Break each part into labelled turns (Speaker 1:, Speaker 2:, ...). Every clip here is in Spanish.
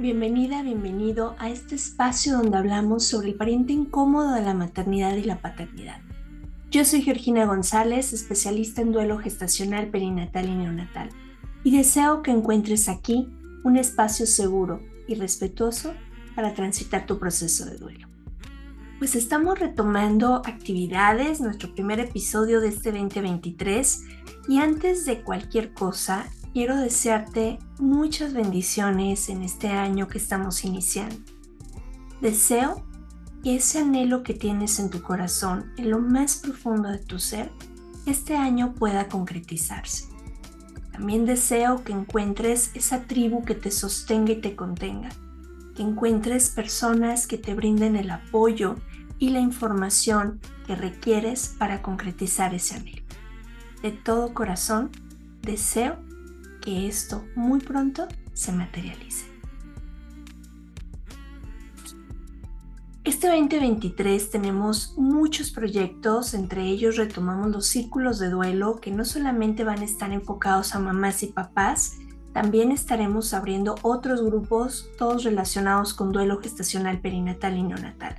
Speaker 1: bienvenida, bienvenido a este espacio donde hablamos sobre el pariente incómodo de la maternidad y la paternidad. Yo soy Georgina González, especialista en duelo gestacional, perinatal y neonatal, y deseo que encuentres aquí un espacio seguro y respetuoso para transitar tu proceso de duelo. Pues estamos retomando actividades, nuestro primer episodio de este 2023, y antes de cualquier cosa, quiero desearte muchas bendiciones en este año que estamos iniciando. Deseo que ese anhelo que tienes en tu corazón, en lo más profundo de tu ser, este año pueda concretizarse. También deseo que encuentres esa tribu que te sostenga y te contenga, que encuentres personas que te brinden el apoyo y la información que requieres para concretizar ese anhelo. De todo corazón, deseo que esto muy pronto se materialice. Este 2023 tenemos muchos proyectos, entre ellos retomamos los círculos de duelo que no solamente van a estar enfocados a mamás y papás, también estaremos abriendo otros grupos, todos relacionados con duelo gestacional, perinatal y neonatal.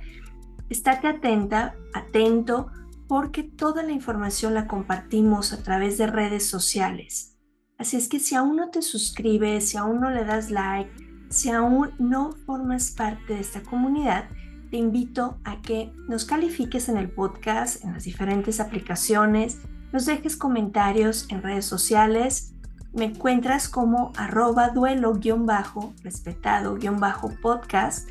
Speaker 1: Estate atenta, atento, porque toda la información la compartimos a través de redes sociales. Así es que si aún no te suscribes, si aún no le das like, si aún no formas parte de esta comunidad, te invito a que nos califiques en el podcast, en las diferentes aplicaciones, nos dejes comentarios en redes sociales. Me encuentras como arroba duelo-respetado-podcast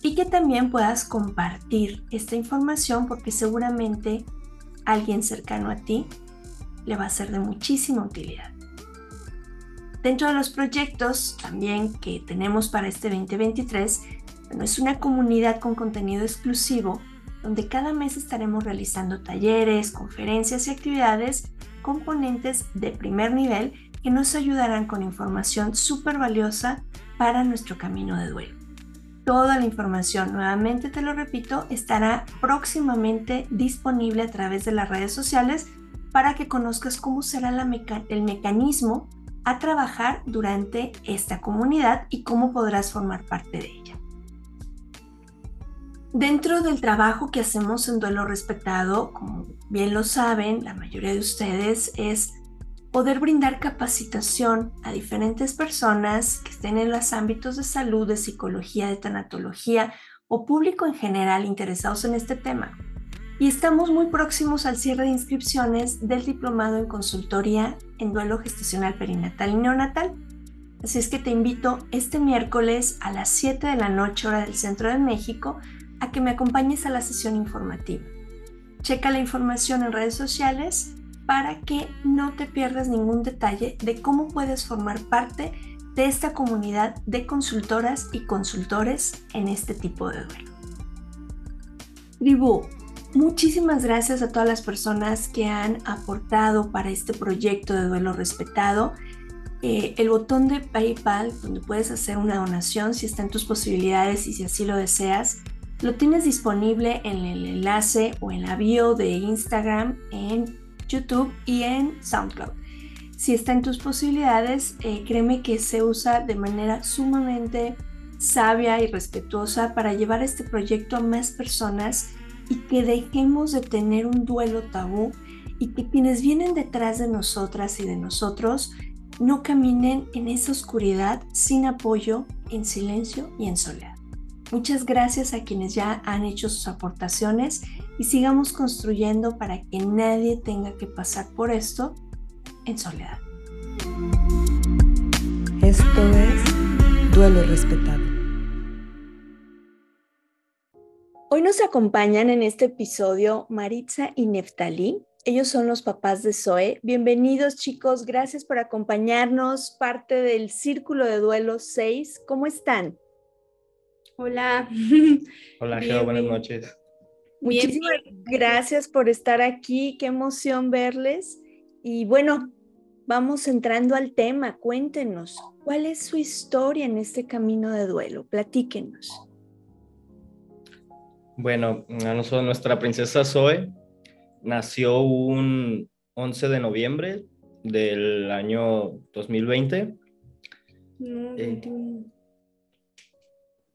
Speaker 1: y que también puedas compartir esta información porque seguramente alguien cercano a ti le va a ser de muchísima utilidad. Dentro de los proyectos también que tenemos para este 2023, bueno, es una comunidad con contenido exclusivo donde cada mes estaremos realizando talleres, conferencias y actividades componentes de primer nivel que nos ayudarán con información súper valiosa para nuestro camino de duelo. Toda la información, nuevamente te lo repito, estará próximamente disponible a través de las redes sociales para que conozcas cómo será el mecanismo a trabajar durante esta comunidad y cómo podrás formar parte de ella. Dentro del trabajo que hacemos en Duelo Respetado, como bien lo saben la mayoría de ustedes, es poder brindar capacitación a diferentes personas que estén en los ámbitos de salud, de psicología, de tanatología o público en general interesados en este tema y estamos muy próximos al cierre de inscripciones del diplomado en consultoría en duelo gestacional perinatal y neonatal. Así es que te invito este miércoles a las 7 de la noche hora del centro de México a que me acompañes a la sesión informativa. Checa la información en redes sociales para que no te pierdas ningún detalle de cómo puedes formar parte de esta comunidad de consultoras y consultores en este tipo de duelo. Tribu, Muchísimas gracias a todas las personas que han aportado para este proyecto de duelo respetado. Eh, el botón de PayPal, donde puedes hacer una donación si está en tus posibilidades y si así lo deseas, lo tienes disponible en el enlace o en la bio de Instagram, en YouTube y en SoundCloud. Si está en tus posibilidades, eh, créeme que se usa de manera sumamente sabia y respetuosa para llevar este proyecto a más personas y que dejemos de tener un duelo tabú y que quienes vienen detrás de nosotras y de nosotros no caminen en esa oscuridad sin apoyo, en silencio y en soledad. Muchas gracias a quienes ya han hecho sus aportaciones y sigamos construyendo para que nadie tenga que pasar por esto en soledad.
Speaker 2: Esto es Duelo Respetado.
Speaker 1: Hoy nos acompañan en este episodio Maritza y Neftalí. Ellos son los papás de Zoe. Bienvenidos chicos, gracias por acompañarnos, parte del Círculo de Duelo 6. ¿Cómo están?
Speaker 3: Hola.
Speaker 4: Hola, Geo, buenas noches.
Speaker 1: Muchísimas gracias por estar aquí, qué emoción verles. Y bueno, vamos entrando al tema, cuéntenos, ¿cuál es su historia en este camino de duelo? Platíquenos.
Speaker 4: Bueno, a nosotros, nuestra princesa Zoe nació un 11 de noviembre del año 2020.
Speaker 3: No, eh,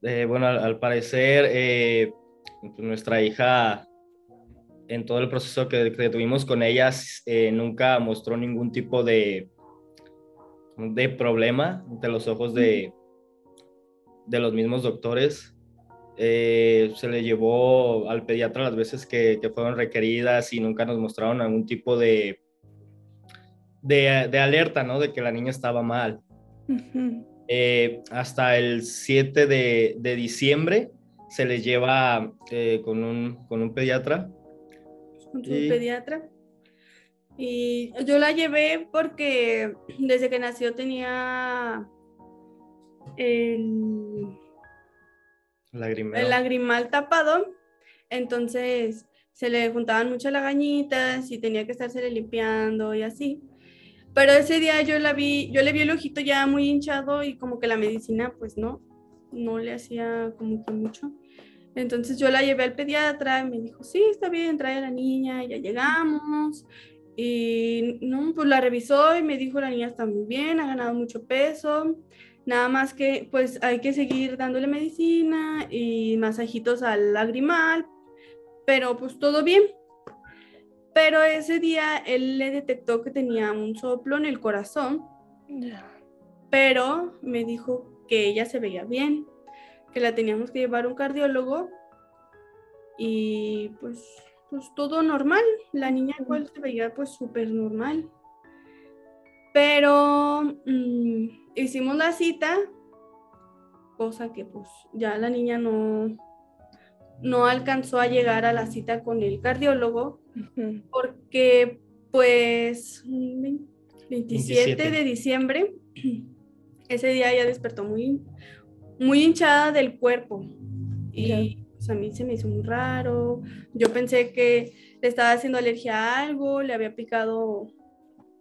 Speaker 4: Eh, bueno, al, parecer, eh, pues, nuestra hija, en todo el proceso que, tuvimos con ella, nunca mostró ningún tipo de, de problema ante los ojos de, de los mismos doctores. Se le llevó al pediatra las veces que, que, fueron requeridas y nunca nos mostraron algún tipo de, de, de alerta, ¿no? De que la niña estaba mal. Eh, hasta el 7 de, de, diciembre se les lleva eh, con, un, con un pediatra.
Speaker 3: Con su pediatra. Y yo la llevé porque desde que nació tenía el el lagrimal tapado. Entonces se le juntaban muchas lagañitas y tenía que estarse limpiando y así. Pero ese día yo la vi, yo le vi el ojito ya muy hinchado y como que la medicina pues no, no le hacía como que mucho. Entonces yo la llevé al pediatra y me dijo, sí, está bien, trae a la niña, ya llegamos. Y no, pues la revisó y me dijo, la niña está muy bien, ha ganado mucho peso. Nada más que pues hay que seguir dándole medicina y masajitos al lagrimal, pero pues todo bien. Pero ese día él le detectó que tenía un soplo en el corazón. Pero me dijo que ella se veía bien, que la teníamos que llevar a un cardiólogo. Y pues, pues todo normal. La niña igual se veía pues súper normal. Pero mm, hicimos la cita, cosa que pues ya la niña no, no alcanzó a llegar a la cita con el cardiólogo porque pues 27, de diciembre, ese día ya despertó muy, muy hinchada del cuerpo. Y pues, a mí se me hizo muy raro, yo pensé que le estaba haciendo alergia a algo, le había picado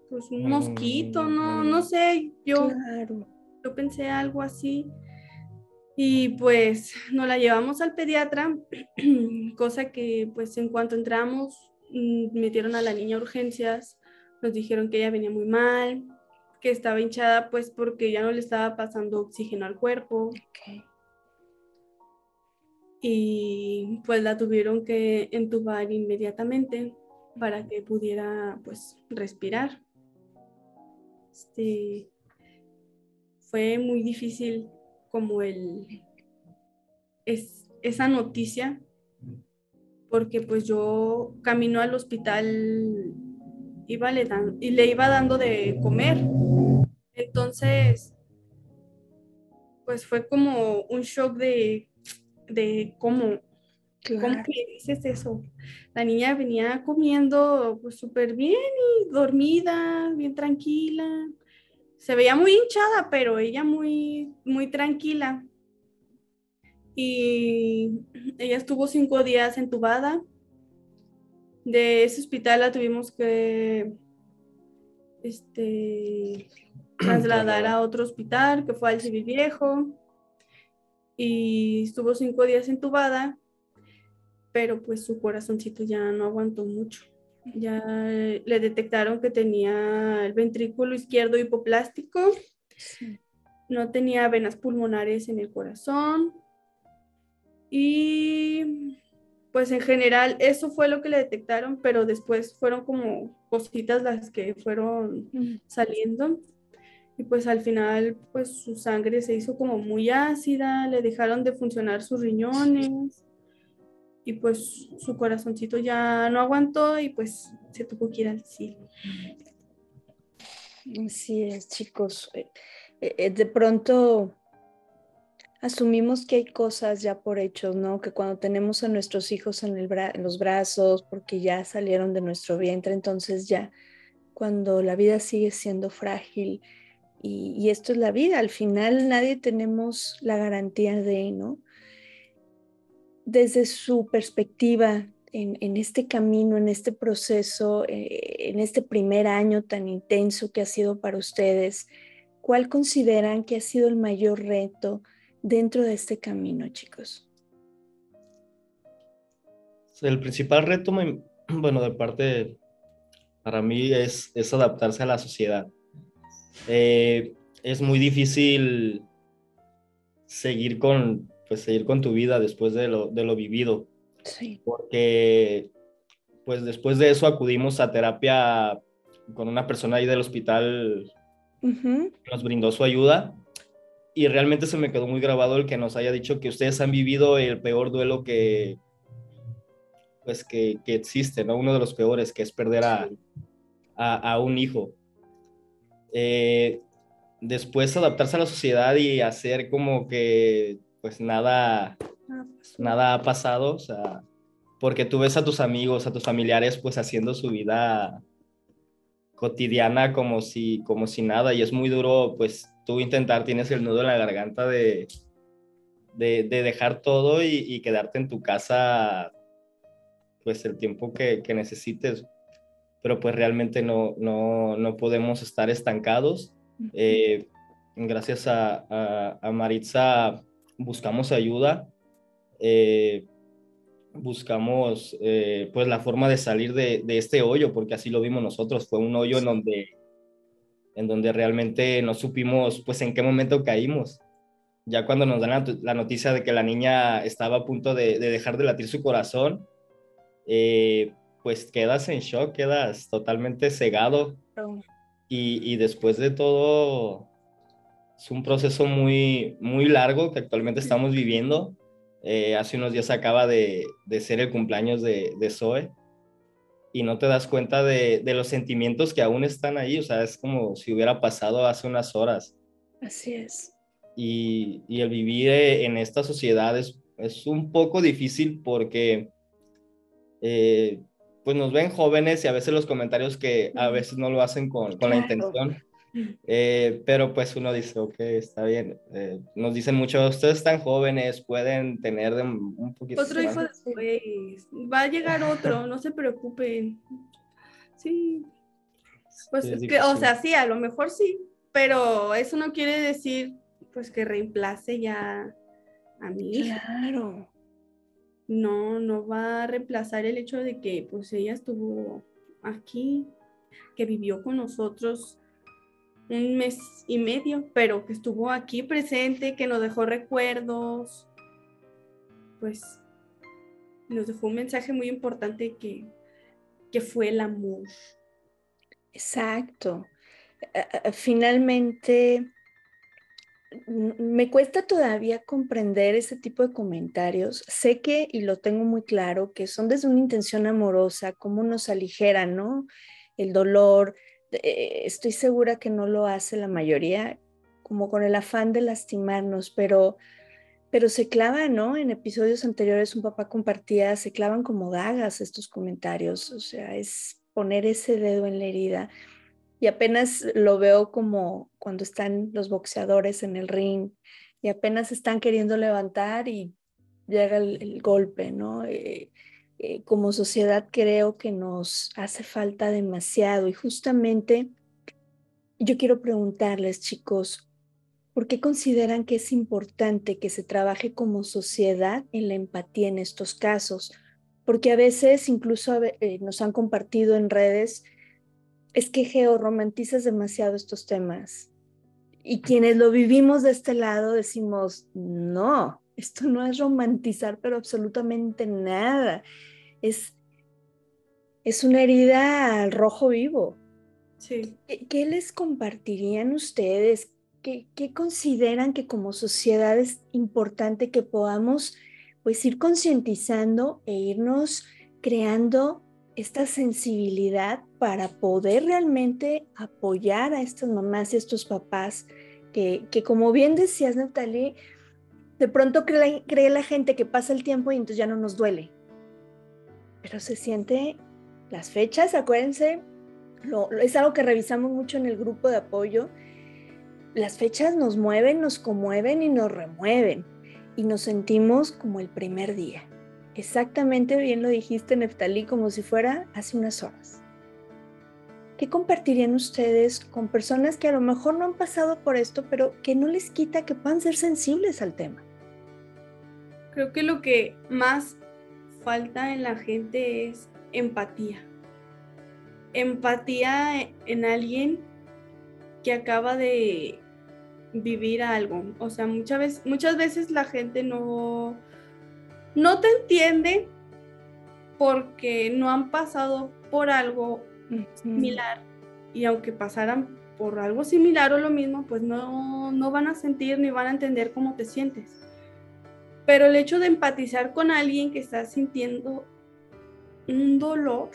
Speaker 3: pues un mosquito, no, no sé, yo, yo pensé algo así. Y pues nos la llevamos al pediatra, cosa que pues en cuanto entramos mm, metieron a la niña a urgencias, nos dijeron que ella venía muy mal, que estaba hinchada pues porque ya no le estaba pasando oxígeno al cuerpo. Y pues la tuvieron que entubar inmediatamente para que pudiera pues respirar. Este, fue muy difícil como el, es, esa noticia, porque pues yo camino al hospital iba le y le iba dando de comer. Entonces, pues fue como un shock de, de cómo, ¿cómo que dices eso? La niña venía comiendo pues súper bien y dormida, bien tranquila se veía muy hinchada, pero ella muy, muy tranquila. Y ella estuvo cinco días entubada. De ese hospital la tuvimos que este, trasladar a otro hospital, que fue al Civil Viejo. Y estuvo cinco días entubada, pero pues su corazoncito ya no aguantó mucho. Ya le detectaron que tenía el ventrículo izquierdo hipoplástico, no tenía venas pulmonares en el corazón. Y pues en general eso fue lo que le detectaron, pero después fueron como cositas las que fueron saliendo. Y pues al final pues su sangre se hizo como muy ácida, le dejaron de funcionar sus riñones y pues su corazoncito ya no aguantó y pues se tuvo que ir al cielo.
Speaker 1: Así es, chicos. Eh, eh, de pronto asumimos que hay cosas ya por hechos, ¿no? Que cuando tenemos a nuestros hijos en, el en los brazos, porque ya salieron de nuestro vientre, entonces ya cuando la vida sigue siendo frágil y esto es la vida, al final nadie tenemos la garantía de, ¿no? Desde su perspectiva en, este camino, en este proceso, eh, en este primer año tan intenso que ha sido para ustedes, ¿cuál consideran que ha sido el mayor reto dentro de este camino, chicos?
Speaker 4: El principal reto, bueno, de parte para mí es, adaptarse a la sociedad. Eh, es muy difícil seguir con pues seguir con tu vida después de lo, de lo vivido.
Speaker 1: Sí.
Speaker 4: Porque pues después de eso acudimos a terapia con una persona ahí del hospital que nos brindó su ayuda y realmente se me quedó muy grabado el que nos haya dicho que ustedes han vivido el peor duelo que pues que, que existe, ¿no? Uno de los peores, que es perder a, a, un hijo. Eh, después adaptarse a la sociedad y hacer como que pues nada, nada ha pasado, o sea, porque tú ves a tus amigos, a tus familiares pues haciendo su vida cotidiana como si, como si nada y es muy duro pues tú intentar, tienes el nudo en la garganta de, de, dejar todo y, quedarte en tu casa pues el tiempo que, que necesites pero pues realmente no, no, no podemos estar estancados. Eh, gracias a, a, Maritza buscamos ayuda, eh, buscamos eh, pues la forma de salir de, de, este hoyo, porque así lo vimos nosotros, fue un hoyo en donde, en donde realmente no supimos pues en qué momento caímos. Ya cuando nos dan la, noticia de que la niña estaba a punto de, de dejar de latir su corazón, eh, pues quedas en shock, quedas totalmente cegado. Y, después de todo, es un proceso muy, muy largo que actualmente estamos viviendo. Eh, hace unos días acaba de, ser el cumpleaños de, de, Zoe y no te das cuenta de, los sentimientos que aún están ahí. O sea, es como si hubiera pasado hace unas horas.
Speaker 1: Así es.
Speaker 4: Y, el vivir en esta sociedad es, es un poco difícil porque eh, pues nos ven jóvenes y a veces los comentarios que a veces no lo hacen con, con la intención. Eh, pero pues uno dice, ok, está bien. Eh, nos dicen mucho, ustedes están jóvenes, pueden tener un poquito...
Speaker 3: Otro hijo después, va a llegar otro, no se preocupen. Sí. Pues, o sea, sí, a lo mejor sí, pero eso no quiere decir pues que reemplace ya a mí.
Speaker 1: Claro
Speaker 3: no, no va a reemplazar el hecho de que pues ella estuvo aquí, que vivió con nosotros un mes y medio, pero que estuvo aquí presente, que nos dejó recuerdos, pues nos dejó un mensaje muy importante que, que fue el amor.
Speaker 1: Exacto. Finalmente, me cuesta todavía comprender ese tipo de comentarios. Sé que, y lo tengo muy claro, que son desde una intención amorosa, cómo nos aligeran, ¿no? El dolor. Eh, estoy segura que no lo hace la mayoría, como con el afán de lastimarnos, pero, pero se clavan, ¿no? En episodios anteriores un papá compartía, se clavan como dagas estos comentarios, o sea, es poner ese dedo en la herida y apenas lo veo como cuando están los boxeadores en el ring y apenas están queriendo levantar y llega el, golpe, ¿no? Eh, eh, como sociedad creo que nos hace falta demasiado y justamente yo quiero preguntarles, chicos, ¿por qué consideran que es importante que se trabaje como sociedad en la empatía en estos casos? Porque a veces incluso eh, nos han compartido en redes es que georromantizas demasiado estos temas. Y quienes lo vivimos de este lado decimos, no, esto no es romantizar, pero absolutamente nada. Es, es una herida al rojo vivo.
Speaker 3: Sí.
Speaker 1: ¿Qué, les compartirían ustedes? ¿Qué, ¿Qué, consideran que como sociedad es importante que podamos pues ir concientizando e irnos creando esta sensibilidad para poder realmente apoyar a estas mamás y a estos papás que, como bien decías, Natalie, de pronto cree, la gente que pasa el tiempo y entonces ya no nos duele. Pero se siente las fechas, acuérdense, es algo que revisamos mucho en el grupo de apoyo. Las fechas nos mueven, nos conmueven y nos remueven y nos sentimos como el primer día. Exactamente bien lo dijiste, Neftalí, como si fuera hace unas horas. ¿Qué compartirían ustedes con personas que a lo mejor no han pasado por esto, pero que no les quita que puedan ser sensibles al tema?
Speaker 3: Creo que lo que más falta en la gente es empatía. Empatía en alguien que acaba de vivir algo. O sea, muchas veces, muchas veces la gente no, no te entiende porque no han pasado por algo similar y aunque pasaran por algo similar o lo mismo, pues no, no van a sentir ni van a entender cómo te sientes. Pero el hecho de empatizar con alguien que está sintiendo un dolor,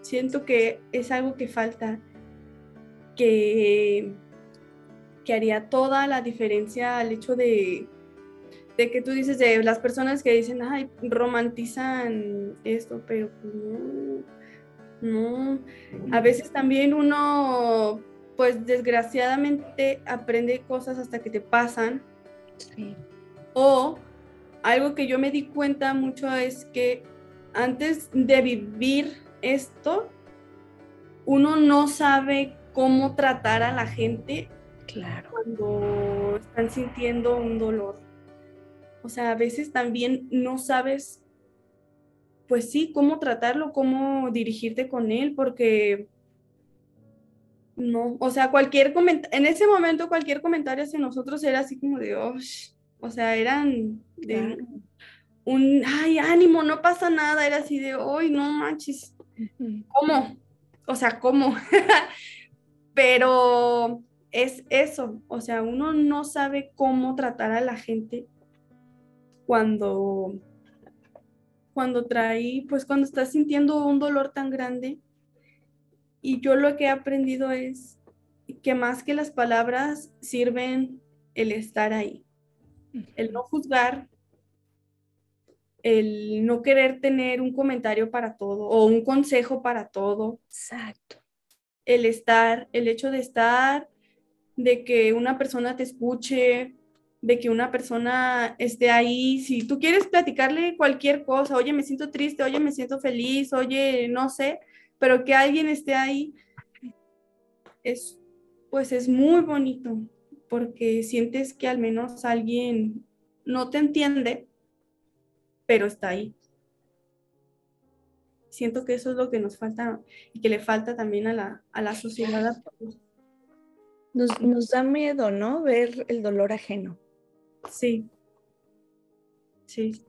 Speaker 3: siento que es algo que falta, que, que haría toda la diferencia al hecho de, de que tú dices de las personas que dicen, ay, romantizan esto, pero pues no, no. A veces también uno, pues desgraciadamente aprende cosas hasta que te pasan. O algo que yo me di cuenta mucho es que antes de vivir esto, uno no sabe cómo tratar a la gente
Speaker 1: claro.
Speaker 3: cuando están sintiendo un dolor. O sea, a veces también no sabes, pues sí, cómo tratarlo, cómo dirigirte con él, porque no, o sea, cualquier comentario, en ese momento cualquier comentario hacia nosotros era así como de, oh, o sea, eran de un, ay, ánimo, no pasa nada, era así de, hoy no manches, ¿cómo? O sea, ¿cómo? Pero es eso, o sea, uno no sabe cómo tratar a la gente cuando, cuando trae, pues cuando estás sintiendo un dolor tan grande. Y yo lo que he aprendido es que más que las palabras sirven el estar ahí, el no juzgar, el no querer tener un comentario para todo o un consejo para todo.
Speaker 1: Exacto.
Speaker 3: El estar, el hecho de estar, de que una persona te escuche, de que una persona esté ahí, si tú quieres platicarle cualquier cosa, oye, me siento triste, oye, me siento feliz, oye, no sé, pero que alguien esté ahí, es, pues es muy bonito, porque sientes que al menos alguien no te entiende, pero está ahí. Siento que eso es lo que nos falta y que le falta también a la, a la sociedad.
Speaker 1: Nos, nos da miedo, ¿no? Ver el dolor ajeno.
Speaker 3: Sí. Sí.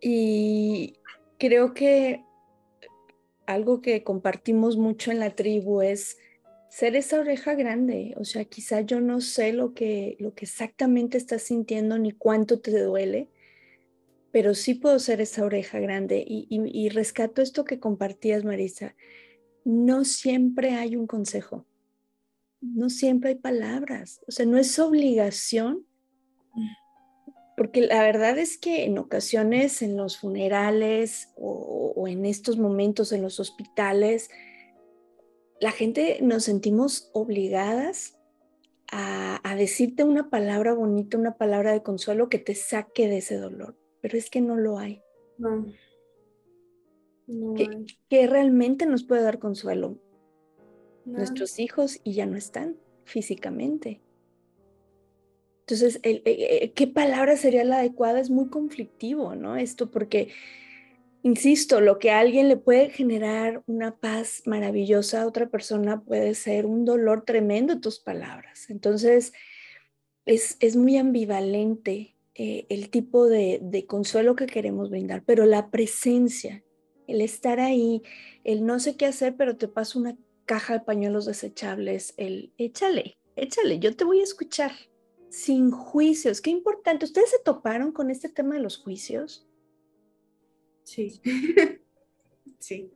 Speaker 1: Y creo que algo que compartimos mucho en la tribu es ser esa oreja grande. O sea, quizá yo no sé lo que, lo que exactamente estás sintiendo ni cuánto te duele, pero sí puedo ser esa oreja grande. Y, y rescato esto que compartías, Marisa. No siempre hay un consejo. No siempre hay palabras. O sea, no es obligación porque la verdad es que en ocasiones en los funerales o, en estos momentos en los hospitales, la gente nos sentimos obligadas a, decirte una palabra bonita, una palabra de consuelo que te saque de ese dolor, pero es que no lo hay.
Speaker 3: No.
Speaker 1: ¿Qué, realmente nos puede dar consuelo? Nuestros hijos y ya no están físicamente. Entonces, eh, eh, ¿qué palabra sería la adecuada? Es muy conflictivo, ¿no? Esto porque, insisto, lo que a alguien le puede generar una paz maravillosa a otra persona puede ser un dolor tremendo tus palabras. Entonces, es, muy ambivalente eh, el tipo de, de consuelo que queremos brindar, pero la presencia, el estar ahí, el no sé qué hacer, pero te paso una caja de pañuelos desechables, el échale, échale, yo te voy a escuchar sin juicios. Qué importante. ¿Ustedes se toparon con este tema de los juicios?
Speaker 3: Sí. sí.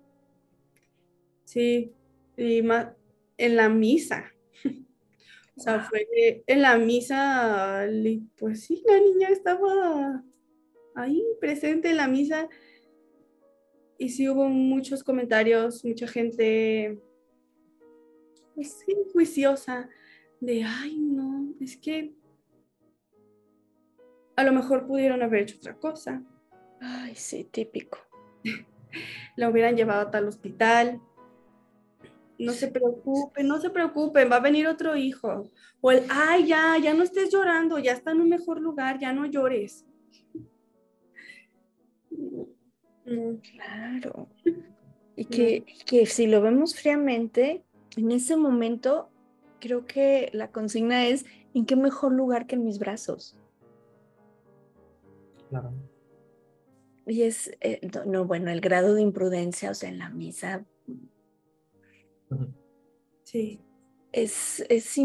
Speaker 3: Sí. Y más en la misa. O sea, fue en la misa, pues sí, la niña estaba ahí presente en la misa. Y sí hubo muchos comentarios, mucha gente, pues sí, juiciosa, de, ay, no, es que a lo mejor pudieron haber hecho otra cosa.
Speaker 1: Ay, sí, típico.
Speaker 3: La hubieran llevado a tal hospital. No se preocupen, no se preocupen, va a venir otro hijo. O el, ay, ya, ya no estés llorando, ya está en un mejor lugar, ya no llores.
Speaker 1: Claro. Y que, que si lo vemos fríamente, en ese momento creo que la consigna es, ¿en qué mejor lugar que en mis brazos?
Speaker 4: Claro.
Speaker 1: Y es, eh, no, bueno, el grado de imprudencia, o sea, en la misa.
Speaker 3: Sí.
Speaker 1: Es, es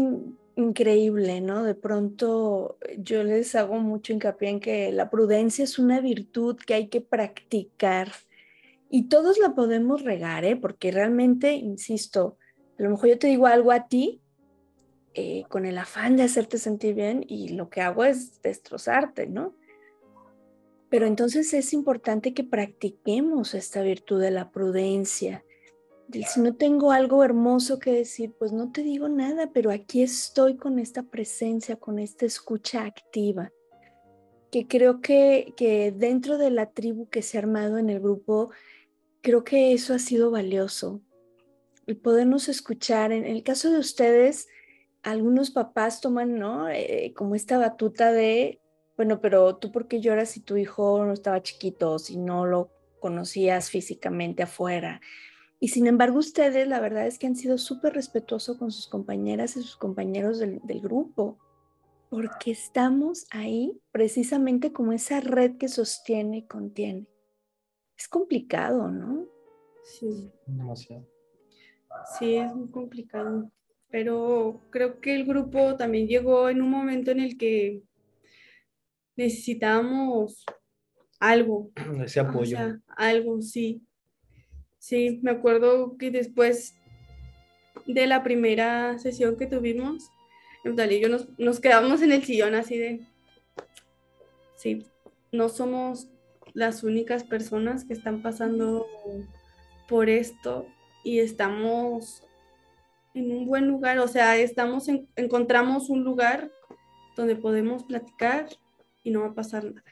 Speaker 1: increíble, ¿no? De pronto yo les hago mucho hincapié en que la prudencia es una virtud que hay que practicar. Y todos la podemos regar, ¿eh? Porque realmente, insisto, a lo mejor yo te digo algo a ti eh, con el afán de hacerte sentir bien y lo que hago es destrozarte, ¿no? Pero entonces es importante que practiquemos esta virtud de la prudencia. si no tengo algo hermoso que decir, pues no te digo nada, pero aquí estoy con esta presencia, con esta escucha activa, que creo que, que dentro de la tribu que se ha armado en el grupo, creo que eso ha sido valioso. El podernos escuchar. En el caso de ustedes, algunos papás toman, ¿no? Eh, como esta batuta de, bueno, pero tú por qué lloras si tu hijo no estaba chiquito, si no lo conocías físicamente afuera. Y sin embargo, ustedes, la verdad es que han sido súper respetuosos con sus compañeras y sus compañeros del, del grupo, porque estamos ahí precisamente como esa red que sostiene y contiene. Es complicado, ¿no?
Speaker 3: Sí.
Speaker 4: Demasiado.
Speaker 3: Sí, es muy complicado pero creo que el grupo también llegó en un momento en el que necesitábamos algo.
Speaker 4: Ese apoyo.
Speaker 3: algo, sí. Sí, me acuerdo que después de la primera sesión que tuvimos, y yo nos, nos quedamos en el sillón así de, sí, no somos las únicas personas que están pasando por esto y estamos en un buen lugar, o sea, estamos encontramos un lugar donde podemos platicar y no va a pasar nada.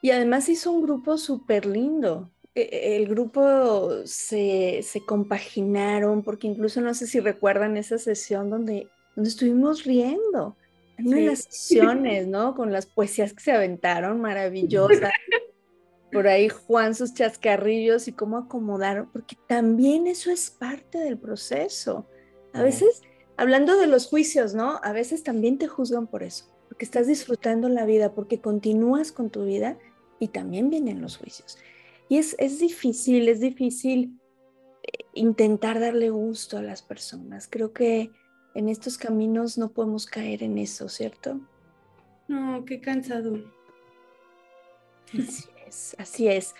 Speaker 1: Y además hizo un grupo súper lindo. E, e, el grupo se, se, compaginaron, porque incluso no sé si recuerdan esa sesión donde, donde estuvimos riendo. En una de las sesiones, ¿no? Con las poesías que se aventaron, maravillosas. por ahí Juan sus chascarrillos y cómo acomodar, porque también eso es parte del proceso. A veces, hablando de los juicios, ¿no? A veces también te juzgan por eso, porque estás disfrutando la vida, porque continúas con tu vida y también vienen los juicios. Y es, es difícil, es difícil eh, intentar darle gusto a las personas. Creo que en estos caminos no podemos caer en eso, ¿cierto?
Speaker 3: No, qué cansado
Speaker 1: así es.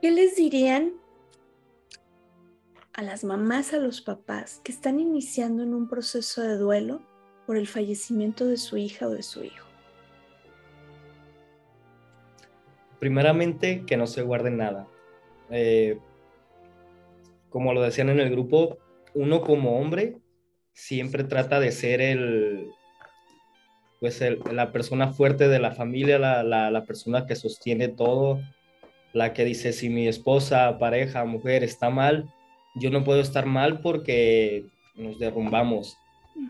Speaker 1: ¿Qué les dirían a las mamás, a los papás que están iniciando en un proceso de duelo por el fallecimiento de su hija o de su hijo?
Speaker 4: Primeramente, que no se guarden nada. Eh, como lo decían en el grupo, uno como hombre siempre trata de ser el, pues la persona fuerte de la familia, la, la, persona que sostiene todo, la que dice si mi esposa, pareja, mujer está mal, yo no puedo estar mal porque nos derrumbamos.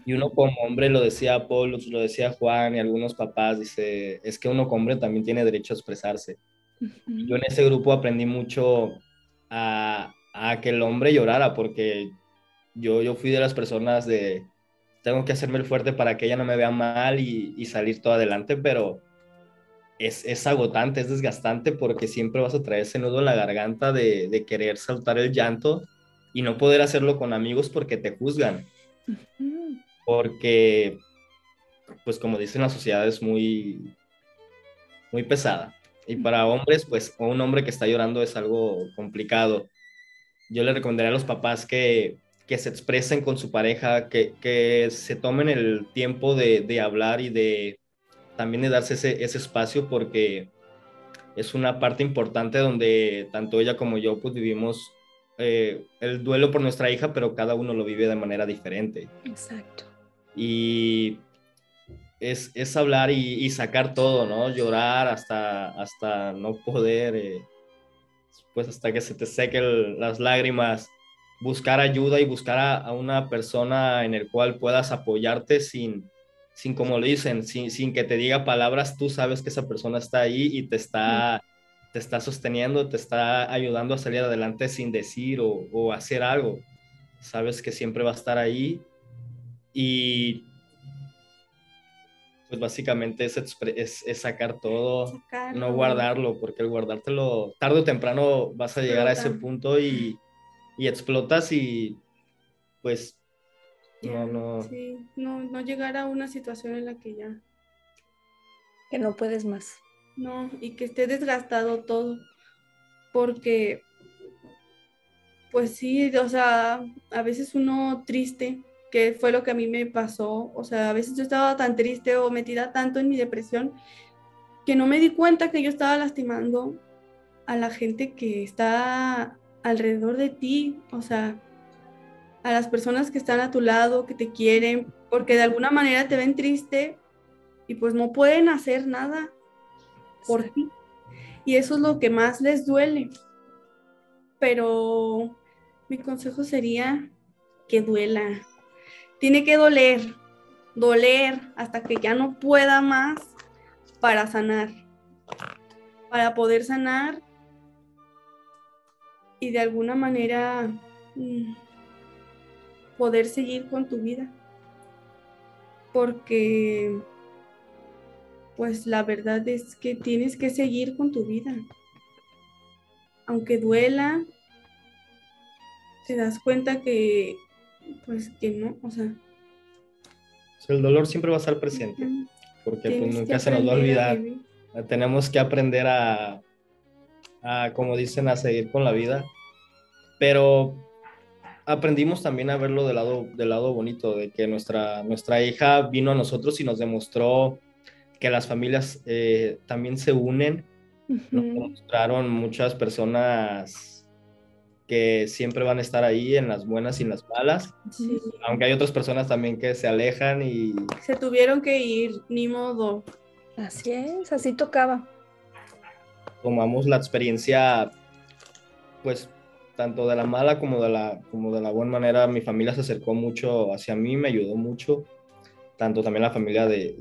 Speaker 4: Y uno como hombre, lo decía Paul, lo decía Juan y algunos papás, dice, es que uno como hombre también tiene derecho a expresarse. Yo en ese grupo aprendí mucho a, a, que el hombre llorara, porque yo, yo fui de las personas de, tengo que hacerme el fuerte para que ella no me vea mal y, salir todo adelante, pero es, es, agotante, es desgastante porque siempre vas a traer ese nudo en la garganta de, de, querer saltar el llanto y no poder hacerlo con amigos porque te juzgan. Porque, pues como dicen, la sociedad es muy, muy pesada. Y para hombres, pues un hombre que está llorando es algo complicado. Yo le recomendaría a los papás que que se expresen con su pareja, que, que se tomen el tiempo de, de, hablar y de también de darse ese, ese, espacio porque es una parte importante donde tanto ella como yo pues vivimos eh, el duelo por nuestra hija, pero cada uno lo vive de manera diferente.
Speaker 1: Exacto.
Speaker 4: Y es, es hablar y, y, sacar todo, ¿no? Llorar hasta, hasta no poder, eh, pues hasta que se te sequen las lágrimas buscar ayuda y buscar a, una persona en el cual puedas apoyarte sin, sin como lo dicen, sin, sin, que te diga palabras, tú sabes que esa persona está ahí y te está, te está sosteniendo, te está ayudando a salir adelante sin decir o, o hacer algo. sabes que siempre va a estar ahí y pues básicamente es, es, sacar todo, no guardarlo, porque el guardártelo tarde o temprano vas a llegar a ese punto y, y explotas y pues no, no.
Speaker 3: Sí, no, no llegar a una situación en la que ya...
Speaker 1: Que no puedes más.
Speaker 3: No, y que esté desgastado todo, porque pues sí, o sea, a veces uno triste, que fue lo que a mí me pasó, o sea, a veces yo estaba tan triste o metida tanto en mi depresión que no me di cuenta que yo estaba lastimando a la gente que está alrededor de ti, o sea, a las personas que están a tu lado, que te quieren, porque de alguna manera te ven triste y pues no pueden hacer nada por ti. Y eso es lo que más les duele. Pero mi consejo sería que duela. Tiene que doler, doler hasta que ya no pueda más para sanar. Para poder sanar y de alguna manera mm, poder seguir con tu vida. Porque pues la verdad es que tienes que seguir con tu vida. Aunque duela, te das cuenta que, pues que no, o sea.
Speaker 4: El dolor siempre va a estar presente, porque pues, nunca se nos va a olvidar. Tenemos que aprender a, a, como dicen, a seguir con la vida. Pero aprendimos también a verlo del lado, del lado bonito, de que nuestra, nuestra hija vino a nosotros y nos demostró que las familias eh, también se unen. Nos mostraron muchas personas que siempre van a estar ahí en las buenas y en las malas. Aunque hay otras personas también que se alejan y...
Speaker 3: Se tuvieron que ir, ni modo.
Speaker 1: Así es, así tocaba.
Speaker 4: Tomamos la experiencia, pues, tanto de la mala como de la, como de la buena manera. Mi familia se acercó mucho hacia mí, me ayudó mucho tanto también la familia de,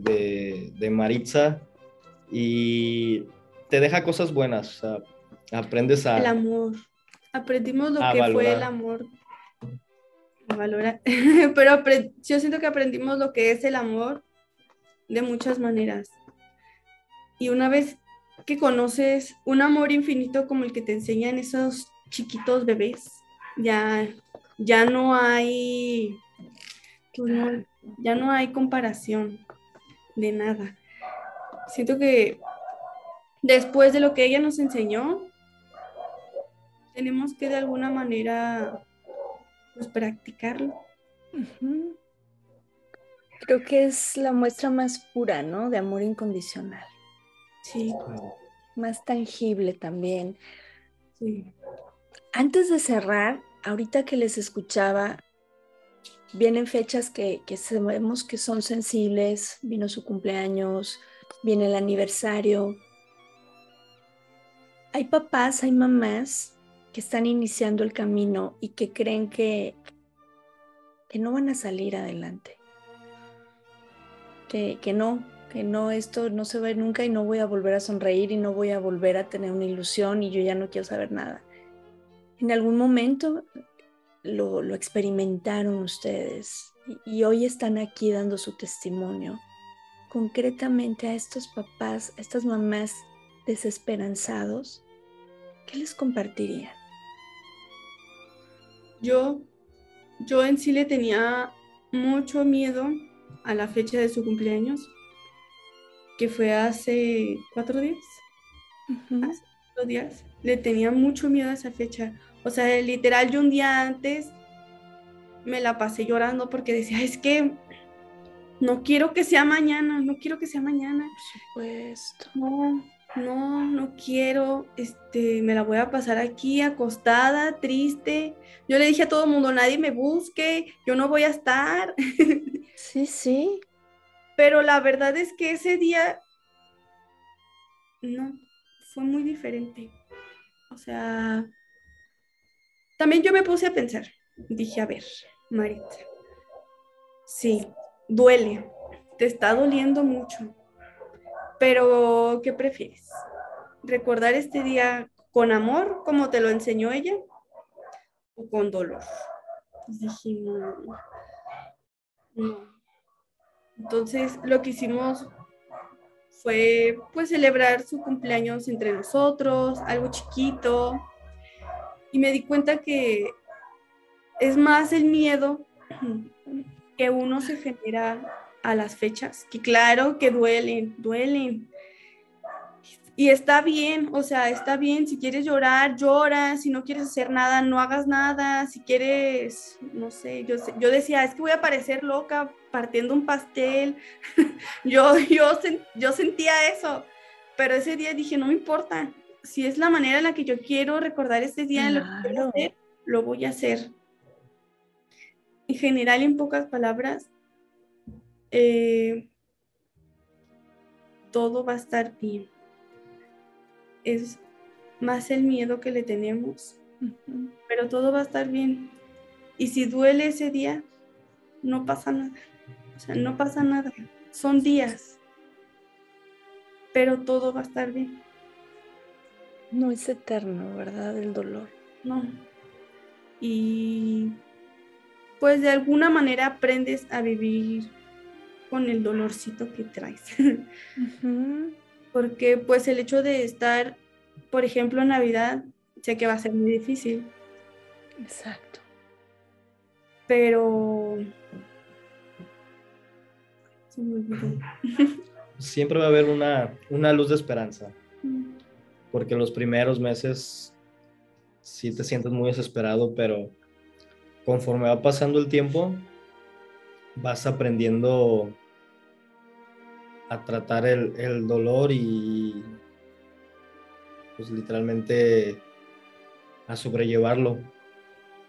Speaker 4: de, Maritza, y te deja cosas buenas, aprendes a...
Speaker 3: El amor, aprendimos lo que fue el amor, valora, pero yo siento que aprendimos lo que es el amor de muchas maneras. Y una vez que conoces un amor infinito como el que te enseñan esos chiquitos bebés, ya, ya no hay, pues ya no hay comparación de nada. Siento que después de lo que ella nos enseñó, tenemos que de alguna manera pues, practicarlo.
Speaker 1: Creo que es la muestra más pura, ¿no? De amor incondicional.
Speaker 3: Sí.
Speaker 1: Más tangible también. Sí. Antes de cerrar, ahorita que les escuchaba, vienen fechas que, sabemos que son sensibles, vino su cumpleaños, viene el aniversario. Hay papás, hay mamás que están iniciando el camino y que creen que, que no van a salir adelante. Que, que no, que no, esto no se va nunca y no voy a volver a sonreír y no voy a volver a tener una ilusión y yo ya no quiero saber nada. En algún momento lo, experimentaron ustedes y, hoy están aquí dando su testimonio. Concretamente a estos papás, a estas mamás desesperanzados, ¿qué les compartirían?
Speaker 3: Yo, yo en sí le tenía mucho miedo a la fecha de su cumpleaños, que fue hace cuatro días. Hace cuatro días. Le tenía mucho miedo a esa fecha o sea, literal, yo un día antes me la pasé llorando porque decía, es que no quiero que sea mañana, no quiero que sea mañana.
Speaker 1: Por supuesto.
Speaker 3: No, no, no quiero, este, me la voy a pasar aquí acostada, triste. Yo le dije a todo el mundo, nadie me busque, yo no voy a estar.
Speaker 1: Sí, sí.
Speaker 3: Pero la verdad es que ese día, no, fue muy diferente. O sea, también yo me puse a pensar, dije, a ver, Marita, sí, duele, te está doliendo mucho, pero ¿qué prefieres? ¿Recordar este día con amor, como te lo enseñó ella, o con dolor? dije, no, no. Entonces lo que hicimos fue pues celebrar su cumpleaños entre nosotros, algo chiquito. Y me di cuenta que es más el miedo que uno se genera a las fechas, que claro que duelen, duelen, y está bien, o sea, está bien, si quieres llorar, llora, si no quieres hacer nada, no hagas nada, si quieres, no sé, yo, yo decía, es que voy a parecer loca partiendo un pastel, yo, yo, yo sentía eso, pero ese día dije, no me importa, si es la manera en la que yo quiero recordar este día, lo, lo voy a hacer. En general, en pocas palabras, eh, todo va a estar bien es más el miedo que le tenemos, pero todo va a estar bien. Y si duele ese día, no pasa nada. O sea, no pasa nada. Son días, pero todo va a estar bien.
Speaker 1: No es eterno, ¿verdad? El dolor.
Speaker 3: No. Y pues de alguna manera aprendes a vivir con el dolorcito que traes porque pues el hecho de estar, por ejemplo, en Navidad, sé que va a ser muy difícil.
Speaker 1: Exacto.
Speaker 3: Pero...
Speaker 4: Siempre va a haber una, una luz de esperanza, mm. porque los primeros meses sí te sientes muy desesperado, pero conforme va pasando el tiempo, vas aprendiendo a tratar el, dolor y pues literalmente a sobrellevarlo.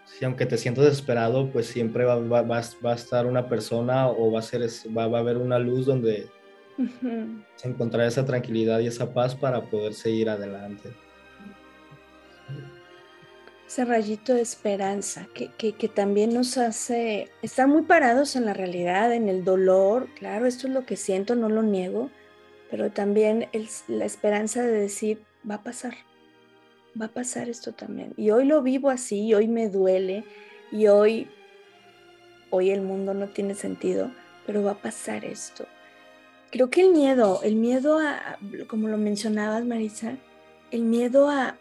Speaker 4: Si aunque te sientas desesperado, pues siempre va, va, a estar una persona o va a, ser, va, a haber una luz donde se encontrará esa tranquilidad y esa paz para poder seguir adelante
Speaker 1: ese rayito de esperanza que, que, también nos hace estar muy parados en la realidad, en el dolor. Claro, esto es lo que siento, no lo niego, pero también la esperanza de decir, va a pasar, va a pasar esto también. Y hoy lo vivo así, y hoy me duele, y hoy, hoy el mundo no tiene sentido, pero va a pasar esto. Creo que el miedo, el miedo a, como lo mencionabas, Marisa, el miedo a,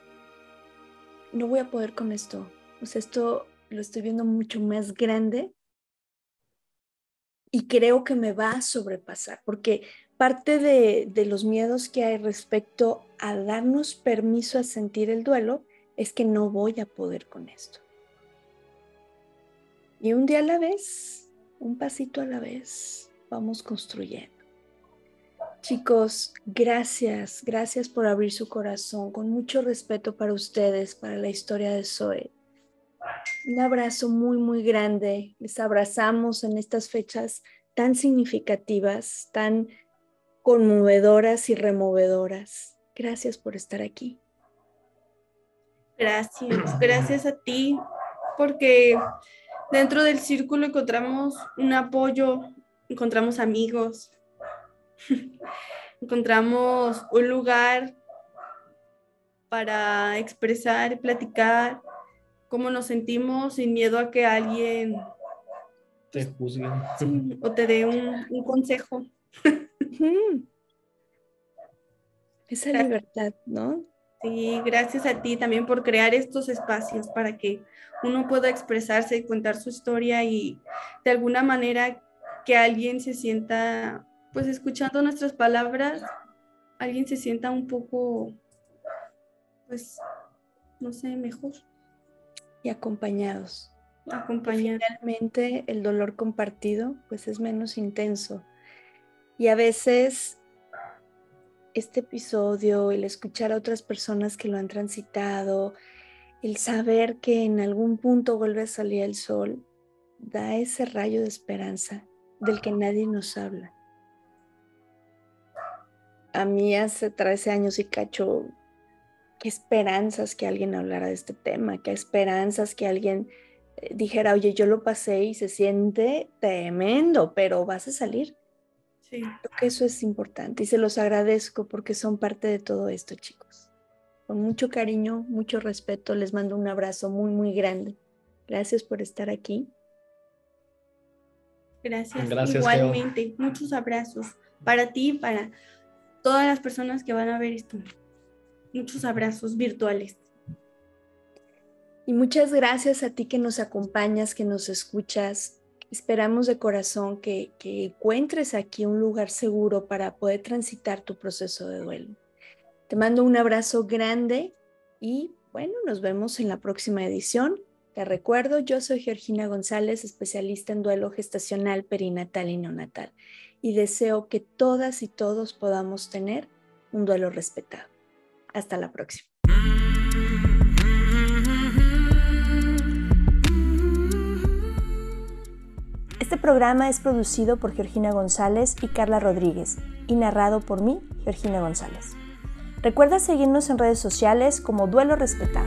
Speaker 1: no voy a poder con esto. O sea, esto lo estoy viendo mucho más grande y creo que me va a sobrepasar, porque parte de, de, los miedos que hay respecto a darnos permiso a sentir el duelo es que no voy a poder con esto. Y un día a la vez, un pasito a la vez, vamos construyendo. Chicos, gracias, gracias por abrir su corazón con mucho respeto para ustedes, para la historia de Zoe. Un abrazo muy, muy grande. Les abrazamos en estas fechas tan significativas, tan conmovedoras y removedoras. Gracias por estar aquí.
Speaker 3: Gracias, gracias a ti, porque dentro del círculo encontramos un apoyo, encontramos amigos, encontramos un lugar para expresar y platicar cómo nos sentimos sin miedo a que alguien
Speaker 4: te juzgue
Speaker 3: o te dé un, consejo.
Speaker 1: Esa libertad, ¿no?
Speaker 3: Sí, gracias a ti también por crear estos espacios para que uno pueda expresarse y contar su historia y de alguna manera que alguien se sienta pues escuchando nuestras palabras, alguien se sienta un poco, pues, no sé, mejor.
Speaker 1: Y acompañados.
Speaker 3: Acompañados.
Speaker 1: Finalmente el dolor compartido, pues es menos intenso. Y a veces este episodio, el escuchar a otras personas que lo han transitado, el saber que en algún punto vuelve a salir el sol, da ese rayo de esperanza del que nadie nos habla a mí hace 13 años y cacho, qué esperanzas que alguien hablara de este tema, qué esperanzas que alguien eh, dijera, oye, yo lo pasé y se siente tremendo, pero vas a salir.
Speaker 3: Sí.
Speaker 1: Creo que eso es importante y se los agradezco porque son parte de todo esto, chicos. Con mucho cariño, mucho respeto, les mando un abrazo muy, muy grande. Gracias por estar aquí.
Speaker 3: Gracias. Igualmente. Muchos abrazos para ti y para todas las personas que van a ver esto. Muchos abrazos virtuales.
Speaker 1: Y muchas gracias a ti que nos acompañas, que nos escuchas. Esperamos de corazón que, que encuentres aquí un lugar seguro para poder transitar tu proceso de duelo. Te mando un abrazo grande y bueno, nos vemos en la próxima edición. Te recuerdo, yo soy Georgina González, especialista en duelo gestacional, perinatal y neonatal, y deseo que todas y todos podamos tener un duelo respetado. Hasta la próxima.
Speaker 2: Este programa es producido por Georgina González y Carla Rodríguez y narrado por mí, Georgina González. Recuerda seguirnos en redes sociales como Duelo Respetado.